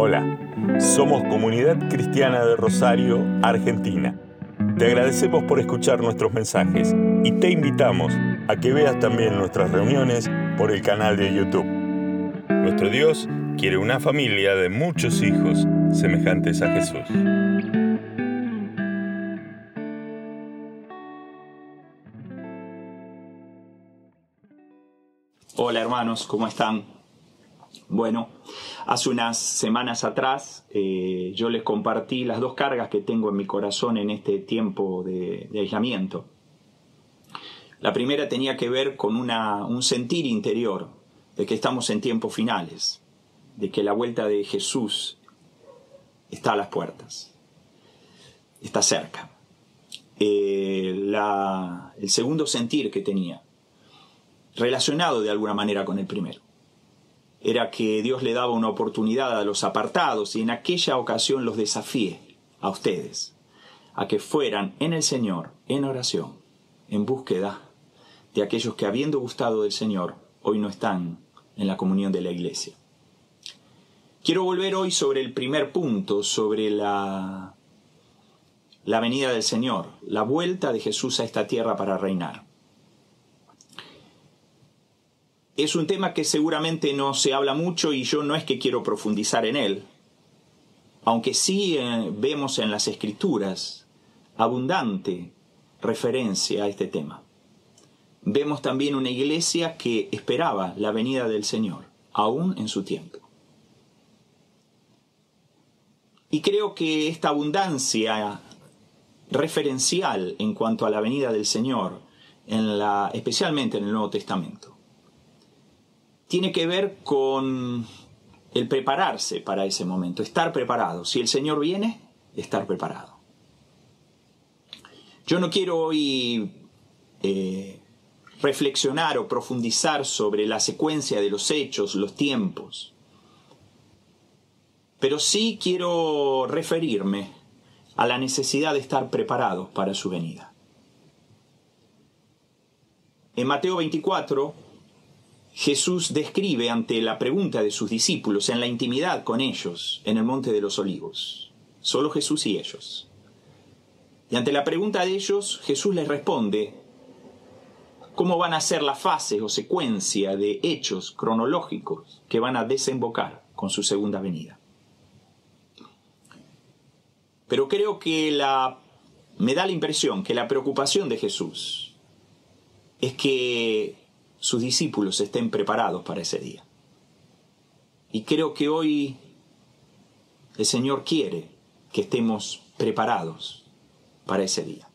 Hola, somos Comunidad Cristiana de Rosario, Argentina. Te agradecemos por escuchar nuestros mensajes y te invitamos a que veas también nuestras reuniones por el canal de YouTube. Nuestro Dios quiere una familia de muchos hijos semejantes a Jesús. Hola hermanos, ¿cómo están? Bueno, hace unas semanas atrás eh, yo les compartí las dos cargas que tengo en mi corazón en este tiempo de, aislamiento. La primera tenía que ver con un sentir interior de que estamos en tiempos finales, de que la vuelta de Jesús está a las puertas, está cerca. Eh, el segundo sentir que tenía relacionado de alguna manera con el primero. Era que Dios le daba una oportunidad a los apartados y en aquella ocasión los desafíe a ustedes a que fueran en el Señor, en oración, en búsqueda de aquellos que habiendo gustado del Señor, hoy no están en la comunión de la iglesia. Quiero volver hoy sobre el primer punto, sobre la, la venida del Señor, la vuelta de Jesús a esta tierra para reinar. Es un tema que seguramente no se habla mucho y yo no es que quiero profundizar en él, aunque sí eh, vemos en las escrituras abundante referencia a este tema. Vemos también una iglesia que esperaba la venida del Señor, aún en su tiempo. Y creo que esta abundancia referencial en cuanto a la venida del Señor, en la, especialmente en el Nuevo Testamento, tiene que ver con el prepararse para ese momento, estar preparado. Si el Señor viene, estar preparado. Yo no quiero hoy eh, reflexionar o profundizar sobre la secuencia de los hechos, los tiempos, pero sí quiero referirme a la necesidad de estar preparados para su venida. En Mateo 24, Jesús describe ante la pregunta de sus discípulos en la intimidad con ellos en el Monte de los Olivos. Solo Jesús y ellos. Y ante la pregunta de ellos, Jesús les responde cómo van a ser las fases o secuencia de hechos cronológicos que van a desembocar con su segunda venida. Pero creo que la, me da la impresión que la preocupación de Jesús es que sus discípulos estén preparados para ese día. Y creo que hoy el Señor quiere que estemos preparados para ese día.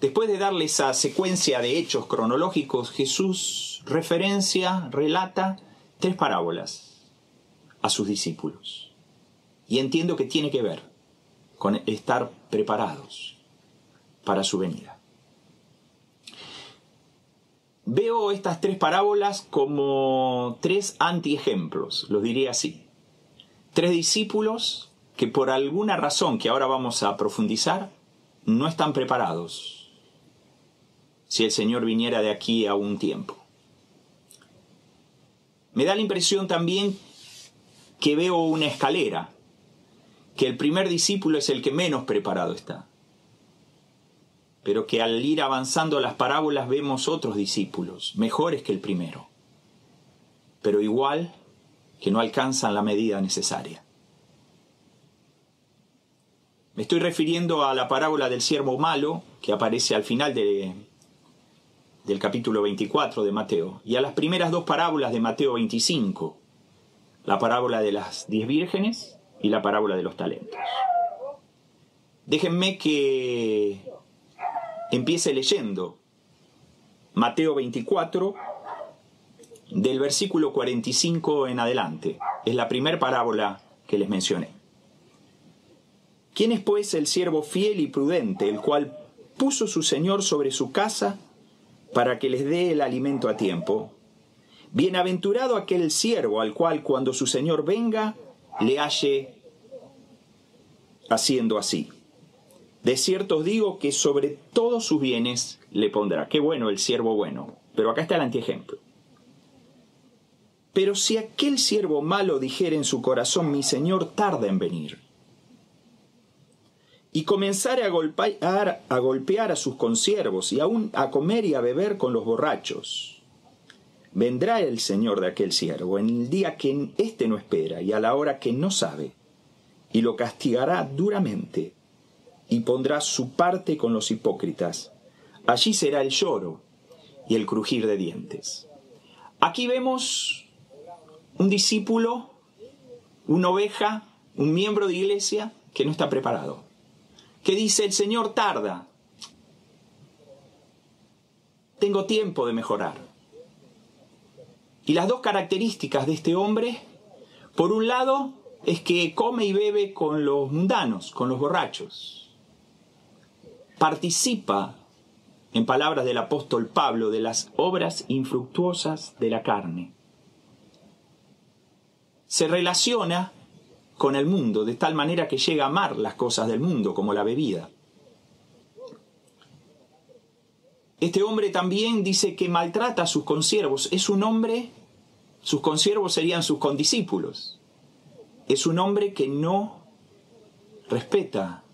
Después de darle esa secuencia de hechos cronológicos, Jesús referencia, relata tres parábolas a sus discípulos. Y entiendo que tiene que ver con estar preparados para su venida. Veo estas tres parábolas como tres antiejemplos, los diría así. Tres discípulos que por alguna razón que ahora vamos a profundizar, no están preparados si el Señor viniera de aquí a un tiempo. Me da la impresión también que veo una escalera, que el primer discípulo es el que menos preparado está pero que al ir avanzando las parábolas vemos otros discípulos, mejores que el primero, pero igual que no alcanzan la medida necesaria. Me estoy refiriendo a la parábola del siervo malo, que aparece al final de, del capítulo 24 de Mateo, y a las primeras dos parábolas de Mateo 25, la parábola de las diez vírgenes y la parábola de los talentos. Déjenme que Empiece leyendo Mateo 24, del versículo 45 en adelante. Es la primera parábola que les mencioné. ¿Quién es pues el siervo fiel y prudente, el cual puso su Señor sobre su casa para que les dé el alimento a tiempo? Bienaventurado aquel siervo al cual cuando su Señor venga le halle haciendo así. De cierto os digo que sobre todos sus bienes le pondrá. Qué bueno el siervo bueno. Pero acá está el antiejemplo. Pero si aquel siervo malo dijere en su corazón, mi señor tarda en venir, y comenzare a golpear, a golpear a sus consiervos y aún a comer y a beber con los borrachos, vendrá el señor de aquel siervo en el día que éste no espera y a la hora que no sabe, y lo castigará duramente, y pondrá su parte con los hipócritas. Allí será el lloro y el crujir de dientes. Aquí vemos un discípulo, una oveja, un miembro de iglesia que no está preparado. Que dice, el Señor tarda. Tengo tiempo de mejorar. Y las dos características de este hombre, por un lado, es que come y bebe con los mundanos, con los borrachos. Participa, en palabras del apóstol Pablo, de las obras infructuosas de la carne se relaciona con el mundo de tal manera que llega a amar las cosas del mundo, como la bebida. Este hombre también dice que maltrata a sus consiervos. Es un hombre, sus consiervos serían sus condiscípulos. Es un hombre que no respeta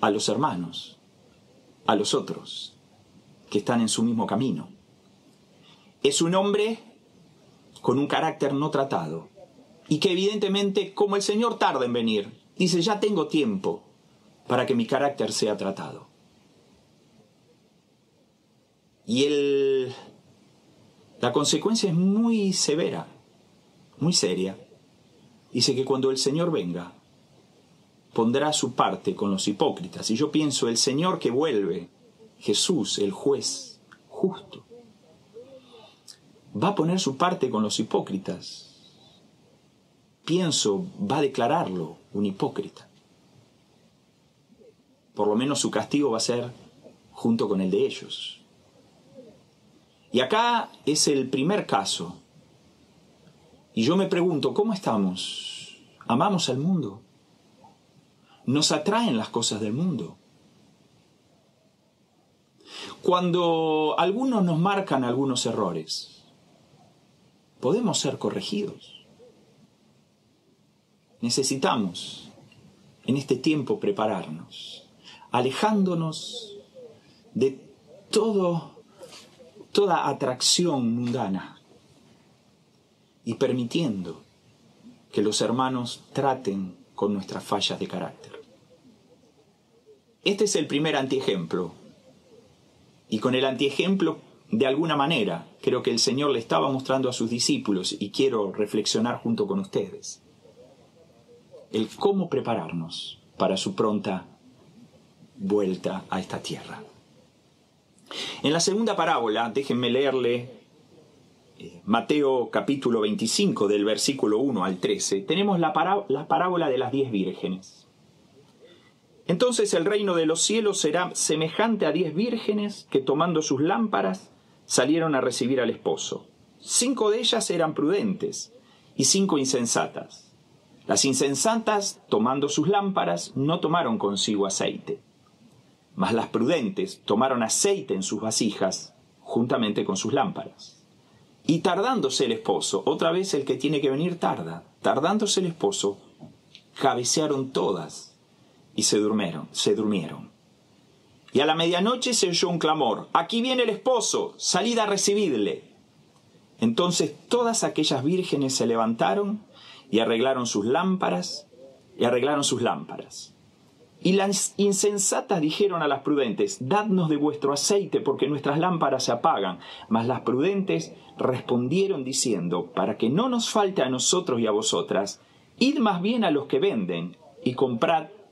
a los hermanos, a los otros, que están en su mismo camino. Es un hombre con un carácter no tratado y que evidentemente, como el Señor tarda en venir, dice, ya tengo tiempo para que mi carácter sea tratado. Y el, la consecuencia es muy severa, muy seria. Dice que cuando el Señor venga, pondrá su parte con los hipócritas. Y yo pienso, el Señor que vuelve, Jesús, el juez justo, va a poner su parte con los hipócritas pienso, va a declararlo un hipócrita. Por lo menos su castigo va a ser junto con el de ellos. Y acá es el primer caso. Y yo me pregunto, ¿cómo estamos? ¿Amamos al mundo? ¿Nos atraen las cosas del mundo? Cuando algunos nos marcan algunos errores, podemos ser corregidos. Necesitamos en este tiempo prepararnos, alejándonos de todo, toda atracción mundana y permitiendo que los hermanos traten con nuestras fallas de carácter. Este es el primer antiejemplo. Y con el antiejemplo, de alguna manera, creo que el Señor le estaba mostrando a sus discípulos y quiero reflexionar junto con ustedes el cómo prepararnos para su pronta vuelta a esta tierra. En la segunda parábola, déjenme leerle eh, Mateo capítulo 25 del versículo 1 al 13, tenemos la, la parábola de las diez vírgenes. Entonces el reino de los cielos será semejante a diez vírgenes que tomando sus lámparas salieron a recibir al esposo. Cinco de ellas eran prudentes y cinco insensatas. Las insensatas, tomando sus lámparas, no tomaron consigo aceite, mas las prudentes tomaron aceite en sus vasijas, juntamente con sus lámparas. Y tardándose el esposo, otra vez el que tiene que venir tarda, tardándose el esposo, cabecearon todas y se durmieron, se durmieron. Y a la medianoche se oyó un clamor, aquí viene el esposo, salid a recibirle. Entonces todas aquellas vírgenes se levantaron y arreglaron sus lámparas, y arreglaron sus lámparas. Y las insensatas dijeron a las prudentes, Dadnos de vuestro aceite, porque nuestras lámparas se apagan. Mas las prudentes respondieron diciendo, Para que no nos falte a nosotros y a vosotras, id más bien a los que venden y comprad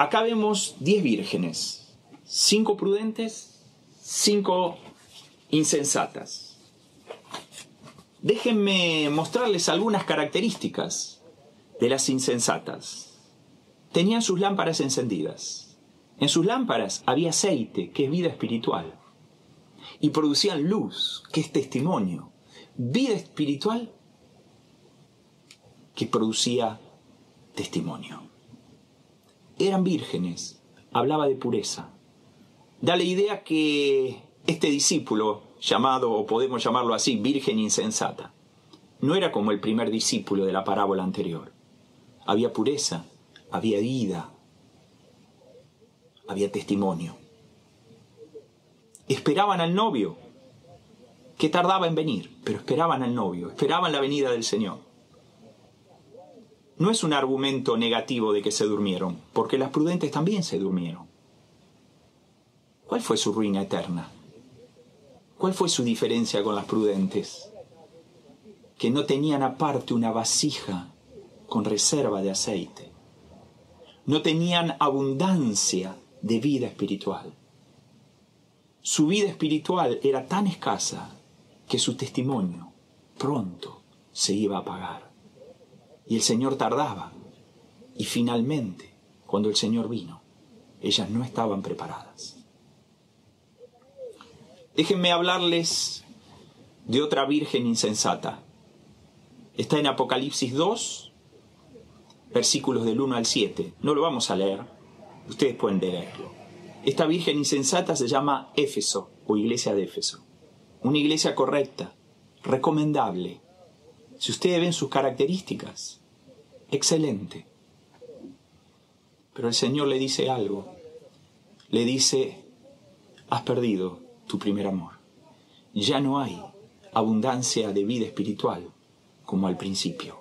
Acá vemos diez vírgenes, cinco prudentes, cinco insensatas. déjenme mostrarles algunas características de las insensatas. Tenían sus lámparas encendidas. En sus lámparas había aceite, que es vida espiritual. Y producían luz, que es testimonio. Vida espiritual que producía testimonio. Eran vírgenes, hablaba de pureza. Da la idea que este discípulo, llamado, o podemos llamarlo así, virgen insensata, no era como el primer discípulo de la parábola anterior. Había pureza, había vida, había testimonio. Esperaban al novio, que tardaba en venir, pero esperaban al novio, esperaban la venida del Señor. No es un argumento negativo de que se durmieron, porque las prudentes también se durmieron. ¿Cuál fue su ruina eterna? ¿Cuál fue su diferencia con las prudentes? Que no tenían aparte una vasija con reserva de aceite. No tenían abundancia de vida espiritual. Su vida espiritual era tan escasa que su testimonio pronto se iba a apagar. Y el Señor tardaba. Y finalmente, cuando el Señor vino, ellas no estaban preparadas. Déjenme hablarles de otra virgen insensata. Está en Apocalipsis 2, versículos del 1 al 7. No lo vamos a leer, ustedes pueden leerlo. Esta virgen insensata se llama Éfeso o iglesia de Éfeso una iglesia correcta, recomendable. Si ustedes ven sus características, excelente. Pero el Señor le dice algo. Le dice, has perdido tu primer amor. Ya no hay abundancia de vida espiritual como al principio.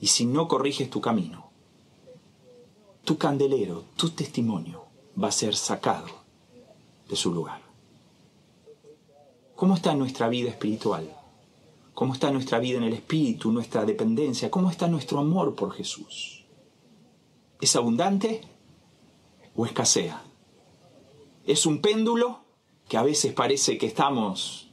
Y si no corriges tu camino, tu candelero, tu testimonio va a ser sacado de su lugar. ¿Cómo está nuestra vida espiritual? ¿Cómo está nuestra vida en el espíritu, nuestra dependencia? ¿Cómo está nuestro amor por Jesús? ¿Es abundante o escasea? ¿Es un péndulo que a veces parece que estamos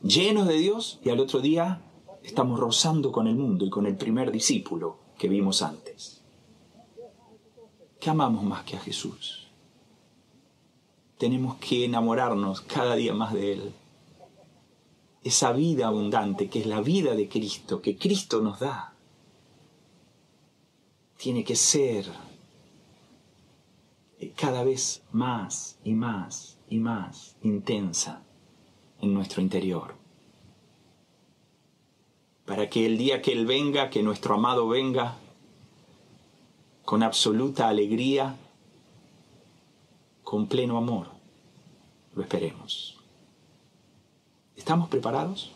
llenos de Dios y al otro día estamos rozando con el mundo y con el primer discípulo que vimos antes? ¿Qué amamos más que a Jesús? Tenemos que enamorarnos cada día más de Él esa vida abundante que es la vida de Cristo, que Cristo nos da, tiene que ser cada vez más y más y más intensa en nuestro interior. Para que el día que Él venga, que nuestro amado venga, con absoluta alegría, con pleno amor, lo esperemos. ¿Estamos preparados?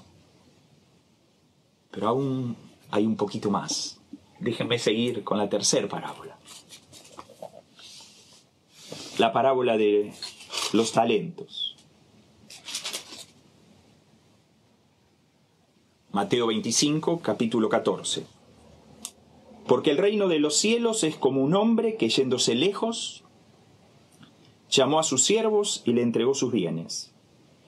Pero aún hay un poquito más. Déjenme seguir con la tercera parábola. La parábola de los talentos. Mateo 25, capítulo 14. Porque el reino de los cielos es como un hombre que yéndose lejos, llamó a sus siervos y le entregó sus bienes.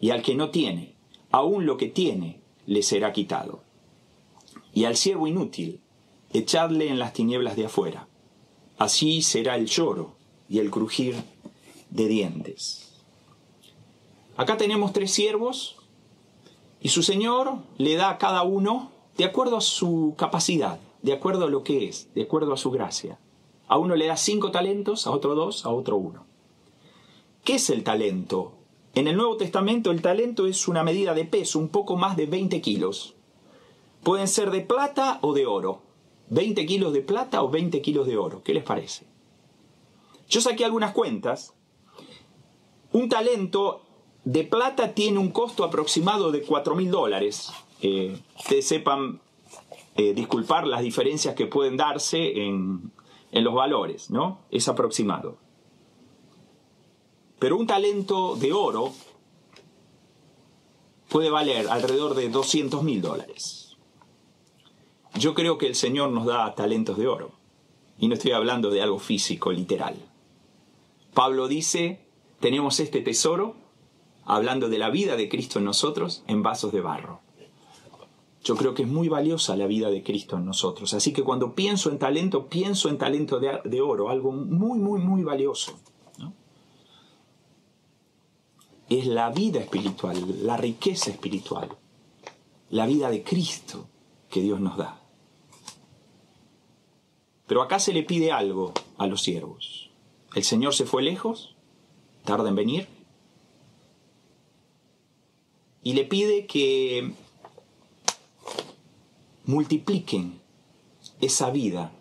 y al que no tiene, aun lo que tiene le será quitado. Y al siervo inútil, echadle en las tinieblas de afuera. Así será el lloro y el crujir de dientes. Acá tenemos tres siervos y su Señor le da a cada uno de acuerdo a su capacidad de acuerdo a lo que es, de acuerdo a su gracia. A uno le da cinco talentos, a otro dos, a otro uno. ¿Qué es el talento? En el Nuevo Testamento el talento es una medida de peso, un poco más de 20 kilos. Pueden ser de plata o de oro. 20 kilos de plata o 20 kilos de oro. ¿Qué les parece? Yo saqué algunas cuentas. Un talento de plata tiene un costo aproximado de 4 mil dólares. Eh, ustedes sepan eh, disculpar las diferencias que pueden darse en, en los valores, ¿no? Es aproximado. Pero un talento de oro puede valer alrededor de 200 mil dólares. Yo creo que el Señor nos da talentos de oro. Y no estoy hablando de algo físico, literal. Pablo dice, tenemos este tesoro, hablando de la vida de Cristo en nosotros, en vasos de barro. Yo creo que es muy valiosa la vida de Cristo en nosotros. Así que cuando pienso en talento, pienso en talento de, oro, algo muy, muy, muy valioso. Es la vida espiritual, la riqueza espiritual, la vida de Cristo que Dios nos da. Pero acá se le pide algo a los siervos. El Señor se fue lejos, tarda en venir, y le pide que multipliquen esa vida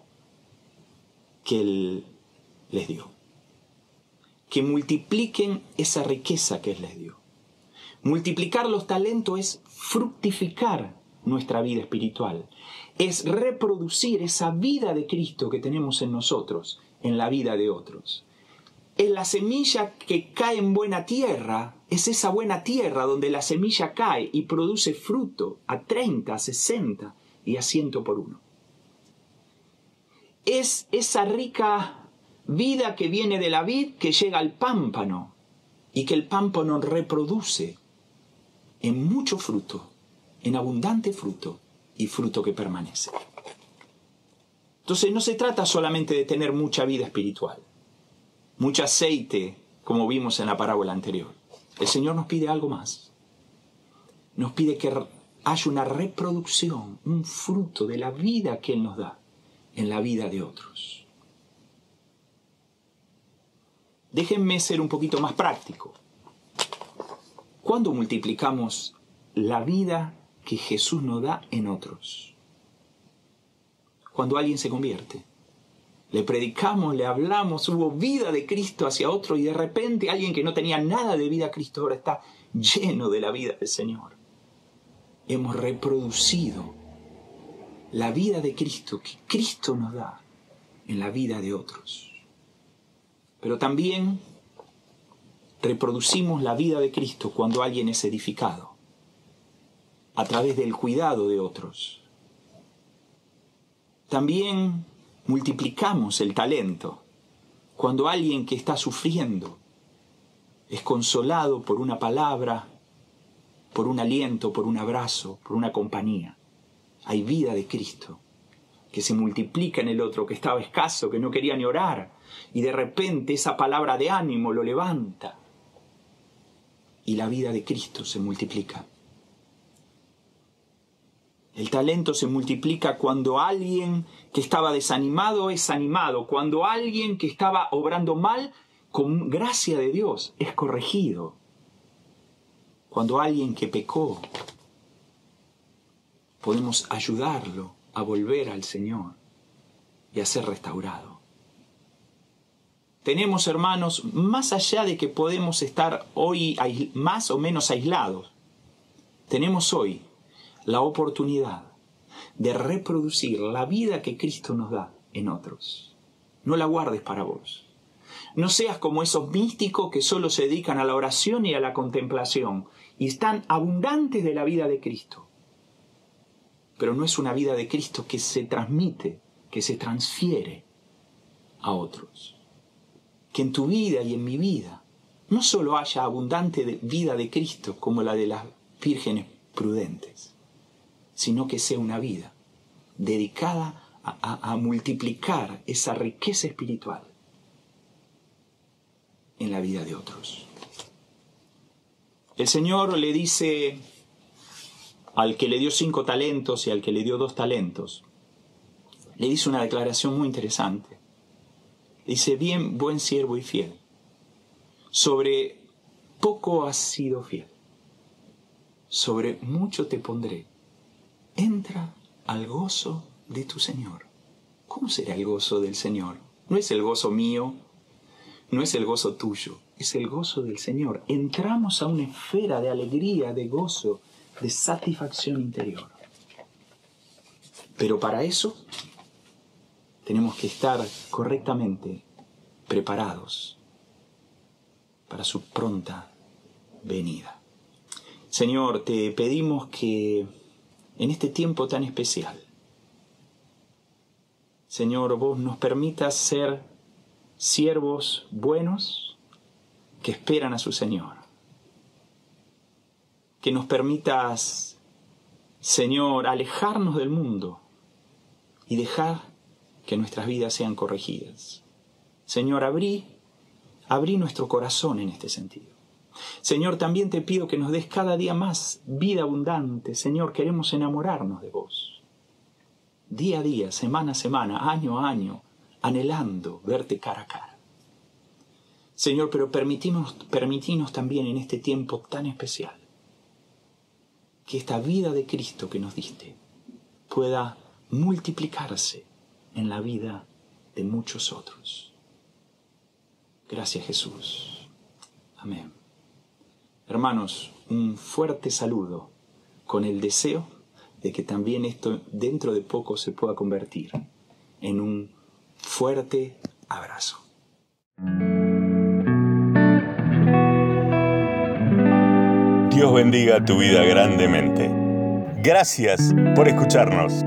que Él les dio. Que multipliquen esa riqueza que Él les dio. Multiplicar los talentos es fructificar nuestra vida espiritual. Es reproducir esa vida de Cristo que tenemos en nosotros, en la vida de otros. Es la semilla que cae en buena tierra, es esa buena tierra donde la semilla cae y produce fruto a 30, 60, y asiento por uno. Es esa rica vida que viene de la vid que llega al pámpano y que el pámpano reproduce en mucho fruto, en abundante fruto y fruto que permanece. Entonces no se trata solamente de tener mucha vida espiritual, mucho aceite, como vimos en la parábola anterior. El Señor nos pide algo más. Nos pide que hay una reproducción, un fruto de la vida que Él nos da en la vida de otros. Déjenme ser un poquito más práctico. ¿Cuándo multiplicamos la vida que Jesús nos da en otros? Cuando alguien se convierte. Le predicamos, le hablamos, hubo vida de Cristo hacia otro y de repente alguien que no tenía nada de vida a Cristo ahora está lleno de la vida del Señor hemos reproducido la vida de Cristo que Cristo nos da en la vida de otros. Pero también reproducimos la vida de Cristo cuando alguien es edificado, a través del cuidado de otros. También multiplicamos el talento cuando alguien que está sufriendo es consolado por una palabra, por un aliento, por un abrazo, por una compañía. Hay vida de Cristo que se multiplica en el otro, que estaba escaso, que no quería ni orar, y de repente esa palabra de ánimo lo levanta. Y la vida de Cristo se multiplica. El talento se multiplica cuando alguien que estaba desanimado es animado, cuando alguien que estaba obrando mal, con gracia de Dios, es corregido cuando alguien que pecó, podemos ayudarlo a volver al Señor y a ser restaurado. Tenemos, hermanos, más allá de que podemos estar hoy más o menos aislados, tenemos hoy la oportunidad de reproducir la vida que Cristo nos da en otros. No la guardes para vos. No seas como esos místicos que solo se dedican a la oración y a la contemplación y están abundantes de la vida de Cristo. Pero no es una vida de Cristo que se transmite, que se transfiere a otros. Que en tu vida y en mi vida no solo haya abundante vida de Cristo como la de las vírgenes prudentes, sino que sea una vida dedicada a, multiplicar esa riqueza espiritual en la vida de otros. El Señor le dice al que le dio cinco talentos y al que le dio dos talentos, le dice una declaración muy interesante. Dice, bien, buen siervo y fiel, sobre poco has sido fiel, sobre mucho te pondré entra al gozo de tu Señor. ¿Cómo será el gozo del Señor? No es el gozo mío, no es el gozo tuyo, es el gozo del Señor. Entramos a una esfera de alegría, de gozo, de satisfacción interior. Pero para eso tenemos que estar correctamente preparados para su pronta venida. Señor, te pedimos que en este tiempo tan especial. Señor, vos nos permitas ser siervos buenos que esperan a su Señor. Que nos permitas, Señor, alejarnos del mundo y dejar que nuestras vidas sean corregidas. Señor, abrí, abrí nuestro corazón en este sentido. Señor, también te pido que nos des cada día más vida abundante. Señor, queremos enamorarnos de vos. Día a día, semana a semana, año a año, anhelando verte cara a cara. Señor, pero permitimos, permitimos también en este tiempo tan especial que esta vida de Cristo que nos diste pueda multiplicarse en la vida de muchos otros. Gracias Jesús. Amén. Hermanos, un fuerte saludo con el deseo de que también esto dentro de poco se pueda convertir en un fuerte abrazo. Dios bendiga tu vida grandemente. Gracias por escucharnos.